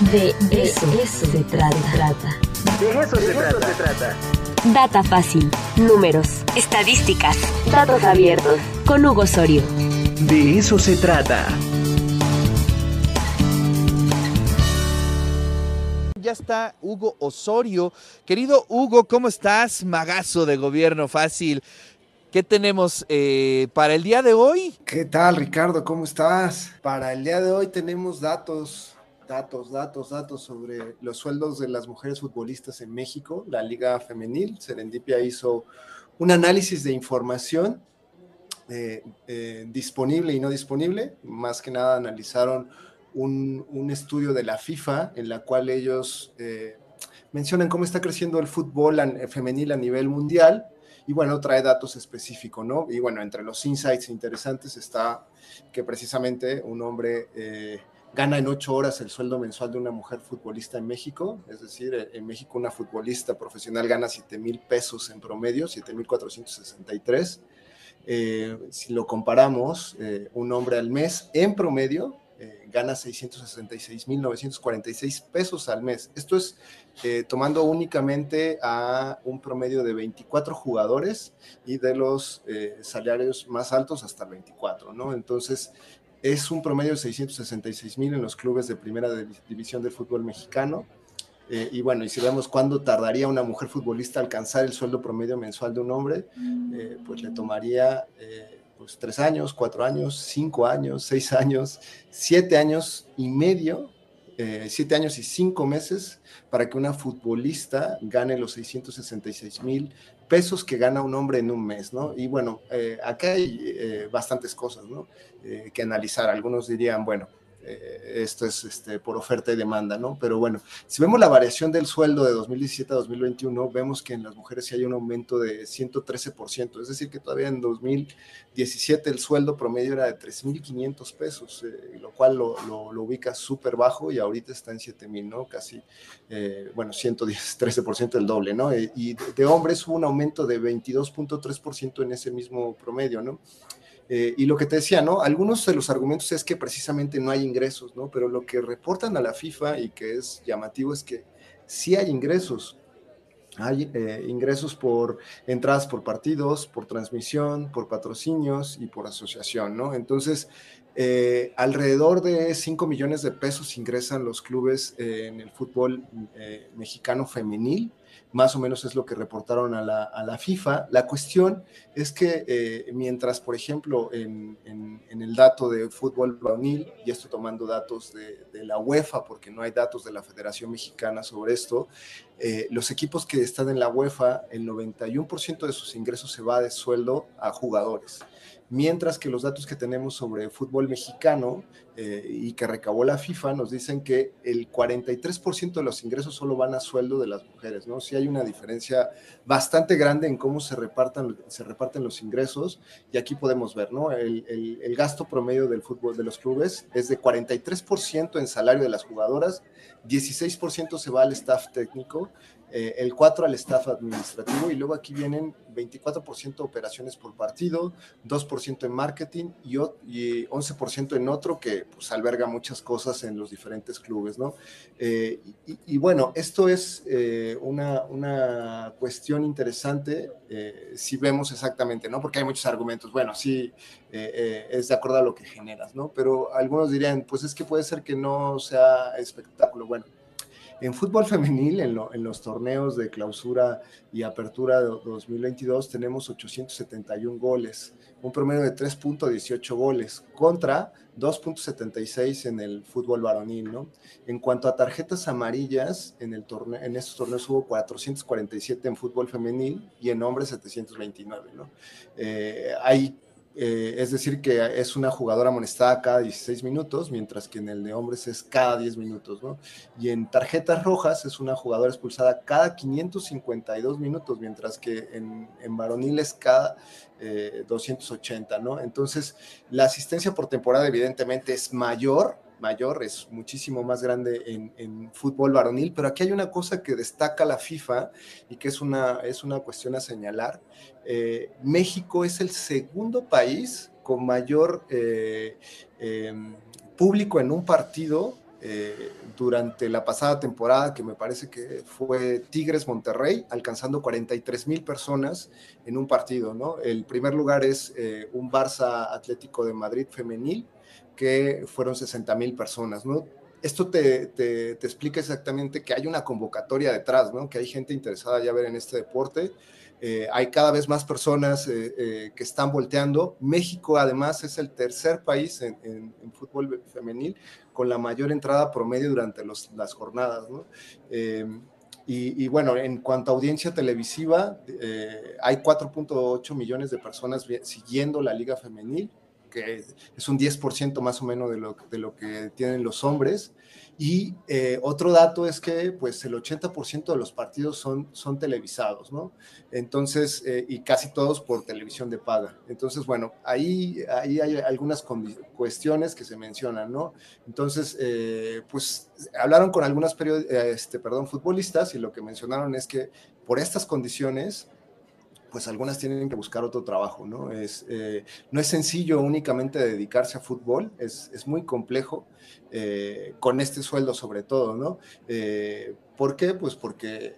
De eso, se trata. De eso, se, trata. Data fácil, números, estadísticas, datos abiertos. Con Hugo Osorio. De eso se trata. Ya está Hugo Osorio. Querido Hugo, ¿cómo estás? Magazo de Gobierno Fácil. ¿Qué tenemos eh, para el día de hoy? ¿Qué tal, Ricardo? ¿Cómo estás? Para el día de hoy tenemos datos, datos, datos, datos sobre los sueldos de las mujeres futbolistas en México, la Liga Femenil. Serendipia hizo un análisis de información eh, eh, disponible y no disponible. Más que nada analizaron un, un estudio de la FIFA en la cual ellos mencionan cómo está creciendo el fútbol femenil a nivel mundial y bueno, trae datos específicos, ¿no? Y bueno, entre los insights interesantes está que precisamente un hombre eh, gana en ocho horas el sueldo mensual de una mujer futbolista en México, es decir, en México una futbolista profesional gana 7 mil pesos en promedio, 7 mil 463. Eh, si lo comparamos, eh, un hombre al mes en promedio eh, gana 666.946 pesos al mes. Esto es eh, tomando únicamente a un promedio de 24 jugadores y de los eh, salarios más altos hasta 24, ¿no? Entonces, es un promedio de 666.000 en los clubes de primera división del fútbol mexicano. y bueno, y si vemos cuándo tardaría una mujer futbolista alcanzar el sueldo promedio mensual de un hombre, pues le tomaría pues tres años, cuatro años, cinco años, seis años, siete años y medio, eh, siete años y cinco meses para que una futbolista gane los 666 mil pesos que gana un hombre en un mes, ¿no? Y bueno, eh, acá hay eh, bastantes cosas, ¿no? que analizar. Algunos dirían, bueno, eh, esto es este, por oferta y demanda, ¿no? Pero bueno, si vemos la variación del sueldo de 2017 a 2021, vemos que en las mujeres sí hay un aumento de 113%, es decir, que todavía en 2017 el sueldo promedio era de 3.500 pesos, eh, lo cual lo, lo, ubica súper bajo y ahorita está en 7.000, ¿no? Casi, eh, bueno, 110, 13% el doble, ¿no? y de hombres hubo un aumento de 22.3% en ese mismo promedio, ¿no? Eh, y lo que te decía, ¿no? Algunos de los argumentos es que precisamente no hay ingresos, ¿no? Pero lo que reportan a la FIFA y que es llamativo es que sí hay ingresos. Hay eh, ingresos por entradas por partidos, por transmisión, por patrocinios y por asociación, ¿no? Entonces, eh, alrededor de 5 millones de pesos ingresan los clubes en el fútbol mexicano femenil más o menos es lo que reportaron a la, FIFA. La cuestión es que eh, mientras, por ejemplo, en, el dato de fútbol varonil, y esto tomando datos de, la UEFA, porque no hay datos de la Federación Mexicana sobre esto, eh, los equipos que están en la UEFA, el 91% de sus ingresos se va de sueldo a jugadores mientras que los datos que tenemos sobre fútbol mexicano eh, y que recabó la FIFA nos dicen que el 43% de los ingresos solo van a sueldo de las mujeres, ¿no? Sí hay una diferencia bastante grande en cómo se, repartan, se reparten los ingresos y aquí podemos ver, ¿no? El, el gasto promedio del fútbol de los clubes es de 43% en salario de las jugadoras, 16% se va al staff técnico, eh, el 4 al staff administrativo y luego aquí vienen 24% operaciones por partido, 2% en marketing y, 11% en otro que pues alberga muchas cosas en los diferentes clubes, ¿no? Eh, y, bueno, esto es eh, una, una, cuestión interesante si vemos exactamente, ¿no? Porque hay muchos argumentos, bueno, sí, es de acuerdo a lo que generas, ¿no? Pero algunos dirían, pues es que puede ser que no sea espectáculo, bueno en fútbol femenil, en, los torneos de clausura y apertura de 2022, tenemos 871 goles, un promedio de 3.18 goles contra 2.76 en el fútbol varonil, ¿no? En cuanto a tarjetas amarillas, en, el en estos torneos hubo 447 en fútbol femenil y en hombres 729, ¿no? Eh, hay eh, es decir, que es una jugadora amonestada cada 16 minutos, mientras que en el de hombres es cada 10 minutos, ¿no? Y en tarjetas rojas es una jugadora expulsada cada 552 minutos, mientras que en, en varonil es cada 280, eh, ¿no? Entonces, la asistencia por temporada evidentemente es mayor mayor, es muchísimo más grande en, fútbol varonil, pero aquí hay una cosa que destaca la FIFA y que es una, es una cuestión a señalar. Eh, México es el segundo país con mayor eh, em, público en un partido eh, durante la pasada temporada, que me parece que fue Tigres Monterrey, alcanzando 43 mil personas en un partido, ¿no? El primer lugar es eh, un Barça Atlético de Madrid femenil, que fueron 60 mil personas. Esto te, explica exactamente que hay una convocatoria detrás. Que hay gente interesada ya ver en este deporte. Eh, hay cada vez más personas eh, eh, que están volteando. México, además, es el tercer país en, fútbol femenil con la mayor entrada promedio durante las jornadas. y, bueno, en cuanto a audiencia televisiva, hay 4.8 millones de personas siguiendo la liga femenil, que es un 10% más o menos de lo, de lo que tienen los hombres. Y eh, otro dato es que pues el 80% de los partidos son, son televisados, ¿no? Entonces, eh, y casi todos por televisión de paga. Entonces, bueno, ahí, ahí hay algunas cuestiones que se mencionan, ¿no? Entonces, eh, pues hablaron con algunas este, perdón, futbolistas y lo que mencionaron es que por estas condiciones, pues algunas tienen que buscar otro trabajo, ¿no? Es, eh, no es sencillo únicamente dedicarse a fútbol, es, es muy complejo, eh, con este sueldo sobre todo, ¿no? Eh, ¿Por qué? Pues porque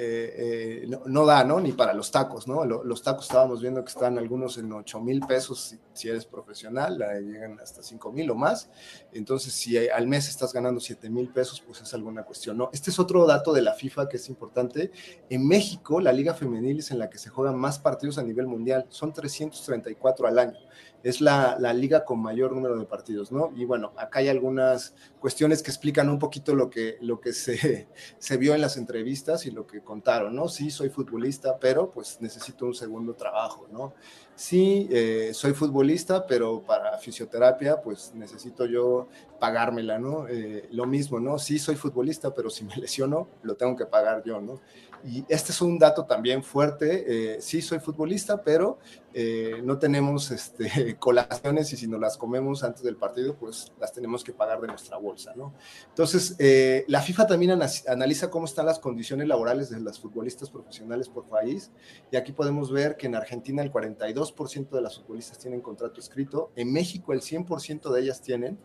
eh, eh, no, no, da, ¿no? Ni para los tacos, ¿no? Los tacos estábamos viendo que están algunos en 8 mil pesos si, si, eres profesional, llegan hasta 5 mil o más. Entonces, si al mes estás ganando 7 mil pesos, pues es alguna cuestión, ¿no? Este es otro dato de la FIFA que es importante. En México, la Liga Femenil es en la que se juegan más partidos a nivel mundial, son 334 al año es la, la, liga con mayor número de partidos, ¿no? Y bueno, acá hay algunas cuestiones que explican un poquito lo que, lo que se, se vio en las entrevistas y lo que contaron, ¿no? Sí, soy futbolista, pero pues necesito un segundo trabajo, ¿no? Sí, eh, soy futbolista, pero para fisioterapia, pues necesito yo pagármela, ¿no? Eh, lo mismo, ¿no? Sí, soy futbolista, pero si me lesiono, lo tengo que pagar yo, ¿no? Y este es un dato también fuerte. Eh, sí, soy futbolista, pero eh, no tenemos este, colaciones y si nos las comemos antes del partido, pues las tenemos que pagar de nuestra bolsa, ¿no? Entonces, eh, la FIFA también analiza cómo están las condiciones laborales de las futbolistas profesionales por país. Y aquí podemos ver que en Argentina el 42% de las futbolistas tienen contrato escrito, en México el 100% de ellas tienen,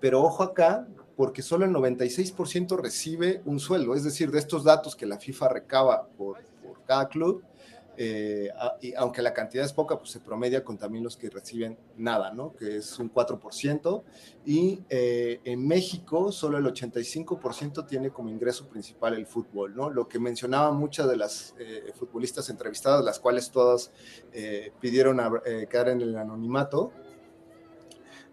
pero ojo acá, porque solo el 96% recibe un sueldo, es decir, de estos datos que la FIFA recaba por cada club, eh, y aunque la cantidad es poca, pues se promedia con también los que reciben nada, ¿no? Que es un 4%. Y eh, en México solo el 85% tiene como ingreso principal el fútbol, ¿no? Lo que mencionaba muchas de las eh, futbolistas entrevistadas, las cuales todas eh, pidieron a, quedar en el anonimato,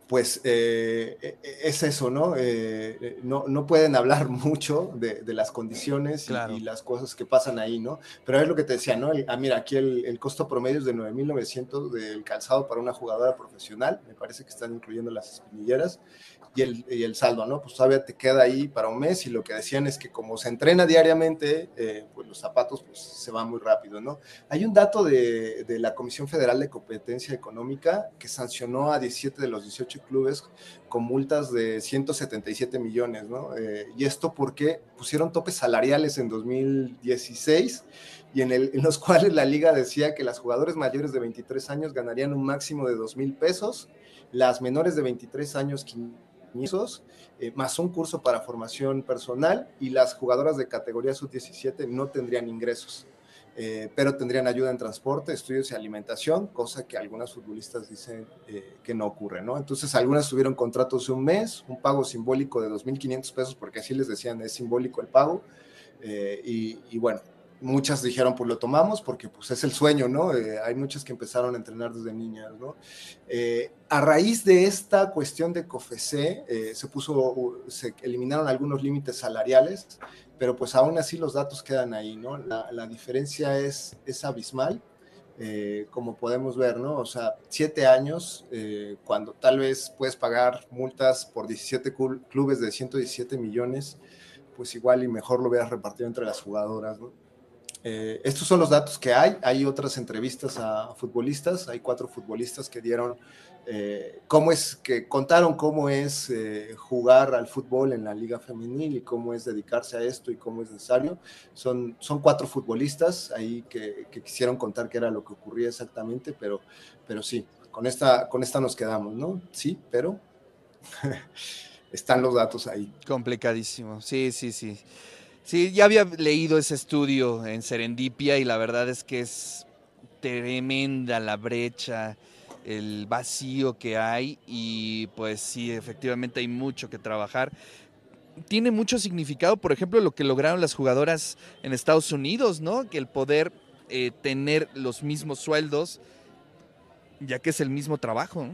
pues eh, e, e, es eso, ¿no? Eh, ¿no? ¿no? pueden hablar mucho de, de las condiciones y, las cosas que pasan ahí, ¿no? Pero es lo que te decía, ¿no? El, ah, mira, aquí el, el, costo promedio es de 9.900 del calzado para una jugadora profesional, me parece que están incluyendo las espinilleras, y el, y el saldo, ¿no? Pues todavía te queda ahí para un mes y lo que decían es que como se entrena diariamente, eh, pues los zapatos pues se van muy rápido, ¿no? Hay un dato de, de la Comisión Federal de Competencia Económica que sancionó a 17 de los 18 clubes con multas de 177 millones, ¿no? Eh, y esto porque pusieron topes salariales en 2016 y en, los cuales la liga decía que las jugadores mayores de 23 años ganarían un máximo de 2 mil pesos, las menores de 23 años eh, más un curso para formación personal y las jugadoras de categoría sub-17 no tendrían ingresos, eh, pero tendrían ayuda en transporte, estudios y alimentación, cosa que algunas futbolistas dicen eh, que no ocurre, ¿no? Entonces algunas tuvieron contratos de un mes, un pago simbólico de 2.500 pesos, porque así les decían, es simbólico el pago, eh, y, y bueno, muchas dijeron, pues lo tomamos porque pues es el sueño, ¿no? Eh, hay muchas que empezaron a entrenar desde niñas, ¿no? Eh, a raíz de esta cuestión de COFESE, eh, se puso, se eliminaron algunos límites salariales, pero pues aún así los datos quedan ahí, ¿no? La, la diferencia es, es abismal, como podemos ver, ¿no? O sea, siete años, cuando tal vez puedes pagar multas por 17 clubes de 117 millones, pues igual y mejor lo hubieras repartido entre las jugadoras, ¿no? Eh, estos son los datos que hay. Hay otras entrevistas a futbolistas. Hay cuatro futbolistas que dieron eh, cómo es que contaron cómo es eh, jugar al fútbol en la liga femenil y cómo es dedicarse a esto y cómo es necesario. Son, son cuatro futbolistas ahí que, que quisieron contar qué era lo que ocurría exactamente, pero, pero sí, con esta, con esta nos quedamos, ¿no? Sí, pero están los datos ahí. Complicadísimo, sí, sí, sí. Sí, ya había leído ese estudio en Serendipia y la verdad es que es tremenda la brecha, el vacío que hay y pues sí, efectivamente hay mucho que trabajar. Tiene mucho significado, por ejemplo, lo que lograron las jugadoras en Estados Unidos, ¿no? Que el poder eh, tener los mismos sueldos, ya que es el mismo trabajo.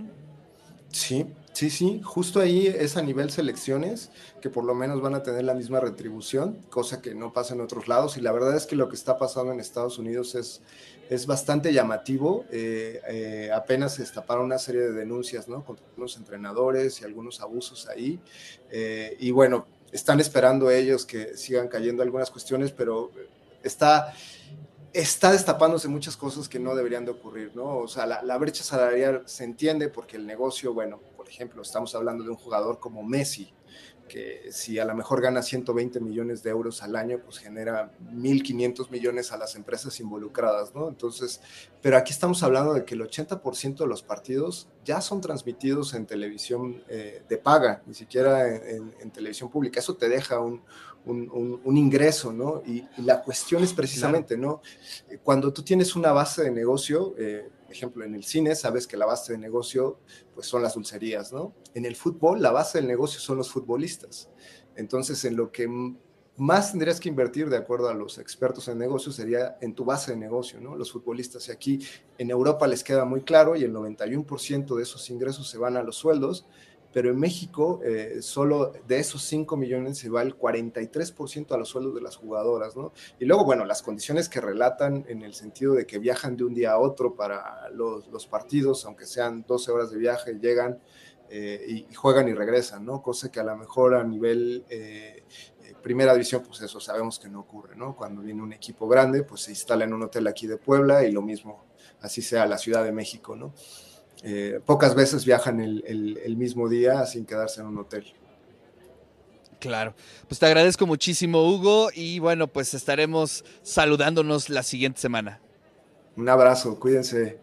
Sí, sí, sí, justo ahí es a nivel selecciones que por lo menos van a tener la misma retribución, cosa que no pasa en otros lados. Y la verdad es que lo que está pasando en Estados Unidos es, es bastante llamativo. Eh, eh, apenas se destaparon una serie de denuncias ¿no? contra algunos entrenadores y algunos abusos ahí. Eh, y bueno, están esperando ellos que sigan cayendo algunas cuestiones, pero está está destapándose muchas cosas que no deberían de ocurrir, ¿no? O sea, la, la, brecha salarial se entiende porque el negocio, bueno, ejemplo, estamos hablando de un jugador como Messi, que si a lo mejor gana 120 millones de euros al año, pues genera 1.500 millones a las empresas involucradas, ¿no? Entonces, pero aquí estamos hablando de que el 80% de los partidos ya son transmitidos en televisión eh, de paga, ni siquiera en, en, en, televisión pública. Eso te deja un, un, un ingreso, ¿no? Y, y, la cuestión es precisamente, ¿no? Cuando tú tienes una base de negocio, eh, ejemplo, en el cine sabes que la base de negocio pues son las dulcerías, ¿no? En el fútbol la base del negocio son los futbolistas. Entonces, en lo que más tendrías que invertir, de acuerdo a los expertos en negocios, sería en tu base de negocio, ¿no? Los futbolistas. Y aquí en Europa les queda muy claro y el 91% de esos ingresos se van a los sueldos, pero en México eh, solo de esos 5 millones se va el 43% a los sueldos de las jugadoras, ¿no? Y luego, bueno, las condiciones que relatan en el sentido de que viajan de un día a otro para los, partidos, aunque sean 12 horas de viaje, llegan eh, y, juegan y regresan, ¿no? Cosa que a lo mejor a nivel eh, primera división, pues eso sabemos que no ocurre, ¿no? Cuando viene un equipo grande, pues se instala en un hotel aquí de Puebla y lo mismo, así sea la Ciudad de México, ¿no? Eh, pocas veces viajan el, el, el, mismo día sin quedarse en un hotel. Claro, pues te agradezco muchísimo Hugo y bueno, pues estaremos saludándonos la siguiente semana. Un abrazo, cuídense.